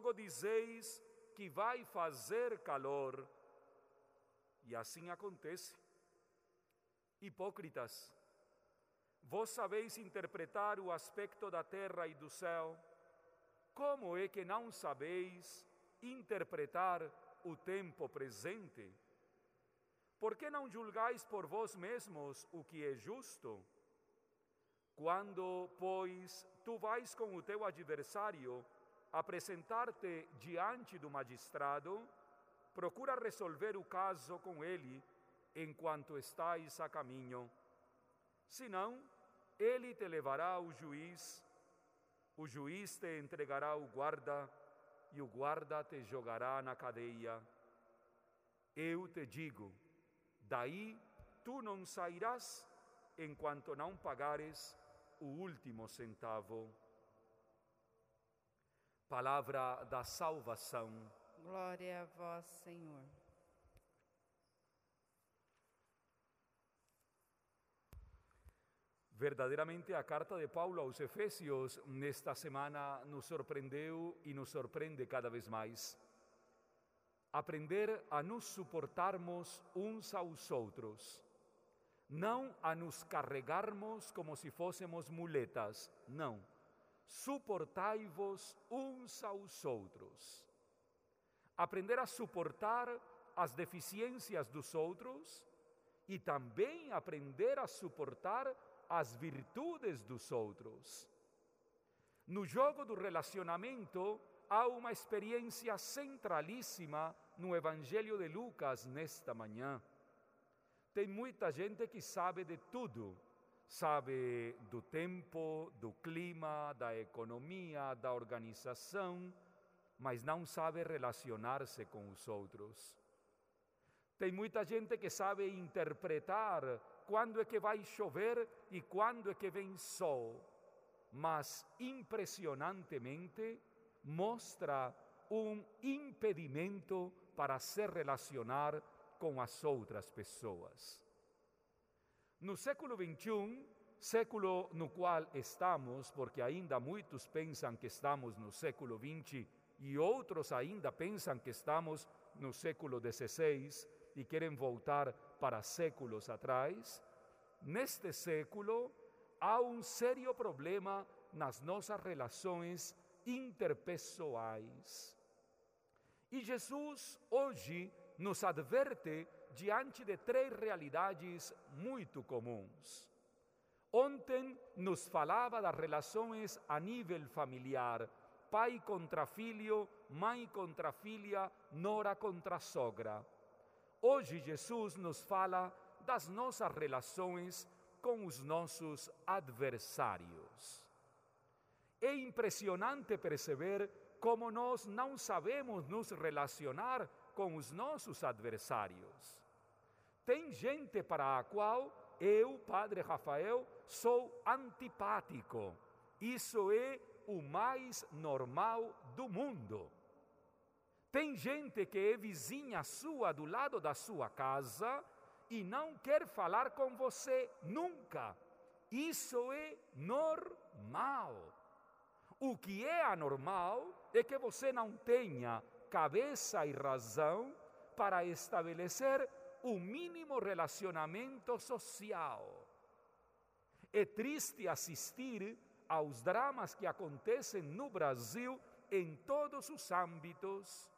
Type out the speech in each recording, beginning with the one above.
logo dizeis que vai fazer calor. E assim acontece. Hipócritas, vós sabeis interpretar o aspecto da terra e do céu, como é que não sabeis interpretar o tempo presente? Por que não julgais por vós mesmos o que é justo? Quando, pois, tu vais com o teu adversário apresentar-te diante do magistrado, procura resolver o caso com ele enquanto estais a caminho. Senão, ele te levará ao juiz, o juiz te entregará ao guarda e o guarda te jogará na cadeia. Eu te digo, daí tu não sairás enquanto não pagares o último centavo. Palavra da salvação. Glória a vós, Senhor. Verdadeiramente a carta de Paulo aos Efésios nesta semana nos surpreendeu e nos surpreende cada vez mais. Aprender a nos suportarmos uns aos outros, não a nos carregarmos como se fôssemos muletas, não. Suportai-vos uns aos outros. Aprender a suportar as deficiências dos outros e também aprender a suportar as virtudes dos outros. No jogo do relacionamento, há uma experiência centralíssima no Evangelho de Lucas nesta manhã. Tem muita gente que sabe de tudo, sabe do tempo, do clima, da economia, da organização, mas não sabe relacionar-se com os outros. Tem muita gente que sabe interpretar quando é que vai chover e quando é que vem sol, mas impressionantemente mostra um impedimento para se relacionar com as outras pessoas. No século XXI, século no qual estamos, porque ainda muitos pensam que estamos no século XX e outros ainda pensam que estamos no século XVI e querem voltar para séculos atrás, neste século há um sério problema nas nossas relações interpessoais. E Jesus hoje nos adverte diante de três realidades muito comuns. Ontem nos falava das relações a nível familiar, pai contra filho, mãe contra filha, nora contra sogra. Hoje Jesus nos fala das nossas relações com os nossos adversários. É impressionante perceber como nós não sabemos nos relacionar com os nossos adversários. Tem gente para a qual eu, Padre Rafael, sou antipático. Isso é o mais normal do mundo. Tem gente que é vizinha sua do lado da sua casa e não quer falar com você nunca. Isso é normal. O que é anormal é que você não tenha cabeça e razão para estabelecer o mínimo relacionamento social. É triste assistir aos dramas que acontecem no Brasil em todos os âmbitos,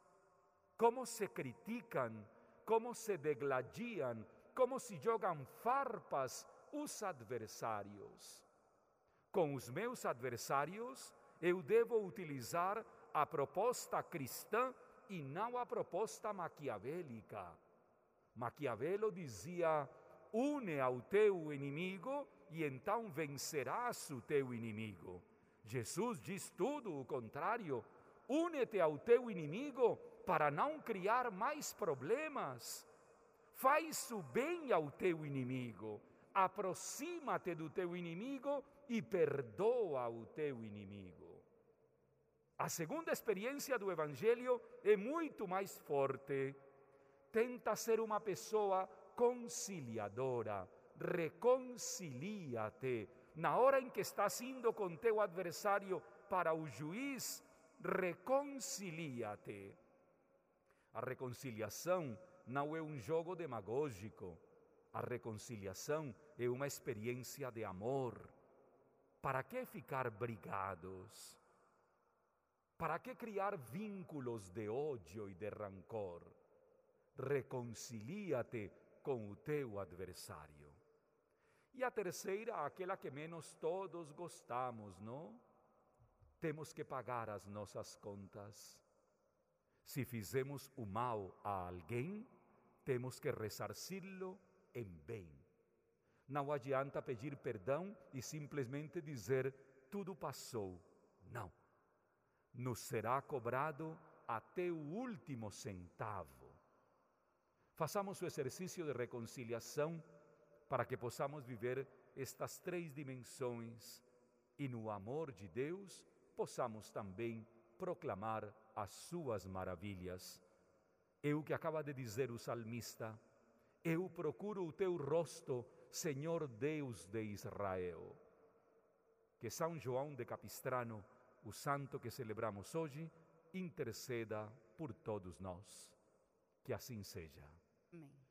como se criticam, como se degladiam, como se jogam farpas os adversários. Com os meus adversários, eu devo utilizar a proposta cristã e não a proposta maquiavélica. Maquiavelo dizia: une ao teu inimigo e então vencerás o teu inimigo. Jesus diz tudo o contrário: une-te ao teu inimigo para não criar mais problemas. Faz o bem ao teu inimigo, aproxima-te do teu inimigo e perdoa o teu inimigo. A segunda experiência do Evangelho é muito mais forte. Tenta ser uma pessoa conciliadora, reconcilia-te. Na hora em que estás indo com teu adversário para o juiz, reconcilia-te. A reconciliação não é um jogo demagógico. A reconciliação é uma experiência de amor. Para que ficar brigados? Para que criar vínculos de ódio e de rancor? Reconcilia-te com o teu adversário. E a terceira, aquela que menos todos gostamos, não? Temos que pagar as nossas contas. Se fizemos o mal a alguém, temos que ressarci-lo em bem. Não adianta pedir perdão e simplesmente dizer tudo passou. Não. Nos será cobrado até o último centavo. Façamos o exercício de reconciliação para que possamos viver estas três dimensões e no amor de Deus possamos também proclamar as suas maravilhas. É o que acaba de dizer o salmista: Eu procuro o teu rosto, Senhor Deus de Israel. Que São João de Capistrano, o santo que celebramos hoje, interceda por todos nós. Que assim seja. Amém.